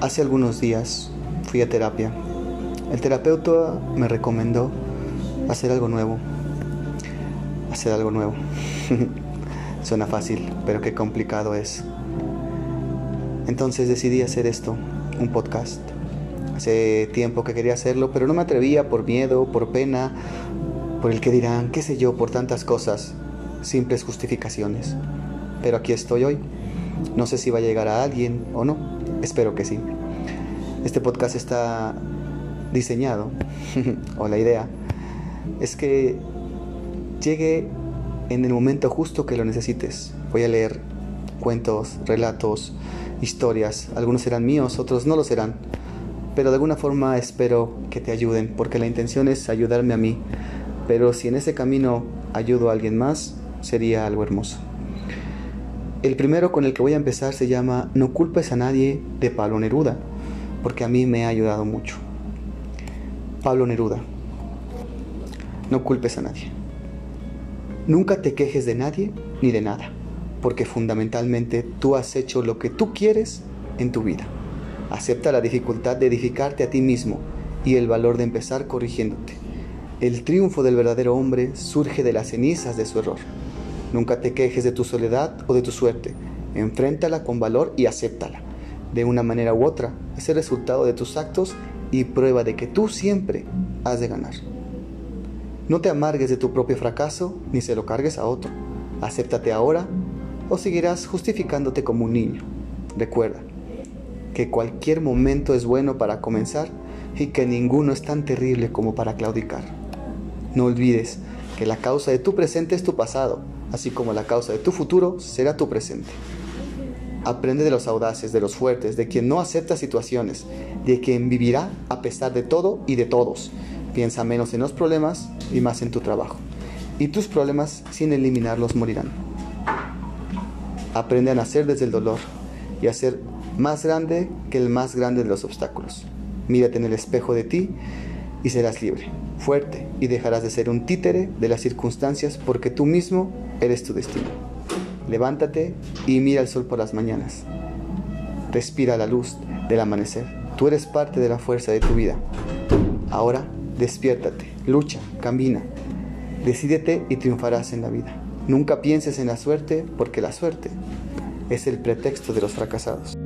Hace algunos días fui a terapia. El terapeuta me recomendó hacer algo nuevo. Hacer algo nuevo. Suena fácil, pero qué complicado es. Entonces decidí hacer esto, un podcast. Hace tiempo que quería hacerlo, pero no me atrevía por miedo, por pena, por el que dirán, qué sé yo, por tantas cosas, simples justificaciones. Pero aquí estoy hoy. No sé si va a llegar a alguien o no. Espero que sí. Este podcast está diseñado, o la idea, es que llegue en el momento justo que lo necesites. Voy a leer cuentos, relatos, historias. Algunos serán míos, otros no lo serán. Pero de alguna forma espero que te ayuden, porque la intención es ayudarme a mí. Pero si en ese camino ayudo a alguien más, sería algo hermoso. El primero con el que voy a empezar se llama No culpes a nadie de Pablo Neruda, porque a mí me ha ayudado mucho. Pablo Neruda, no culpes a nadie. Nunca te quejes de nadie ni de nada, porque fundamentalmente tú has hecho lo que tú quieres en tu vida. Acepta la dificultad de edificarte a ti mismo y el valor de empezar corrigiéndote. El triunfo del verdadero hombre surge de las cenizas de su error. Nunca te quejes de tu soledad o de tu suerte. Enfréntala con valor y acéptala. De una manera u otra, es el resultado de tus actos y prueba de que tú siempre has de ganar. No te amargues de tu propio fracaso ni se lo cargues a otro. Acéptate ahora o seguirás justificándote como un niño. Recuerda que cualquier momento es bueno para comenzar y que ninguno es tan terrible como para claudicar. No olvides que la causa de tu presente es tu pasado así como la causa de tu futuro será tu presente. Aprende de los audaces, de los fuertes, de quien no acepta situaciones, de quien vivirá a pesar de todo y de todos. Piensa menos en los problemas y más en tu trabajo. Y tus problemas, sin eliminarlos, morirán. Aprende a nacer desde el dolor y a ser más grande que el más grande de los obstáculos. Mírate en el espejo de ti y serás libre, fuerte y dejarás de ser un títere de las circunstancias porque tú mismo eres tu destino. Levántate y mira el sol por las mañanas. Respira la luz del amanecer. Tú eres parte de la fuerza de tu vida. Ahora despiértate, lucha, camina. Decídete y triunfarás en la vida. Nunca pienses en la suerte porque la suerte es el pretexto de los fracasados.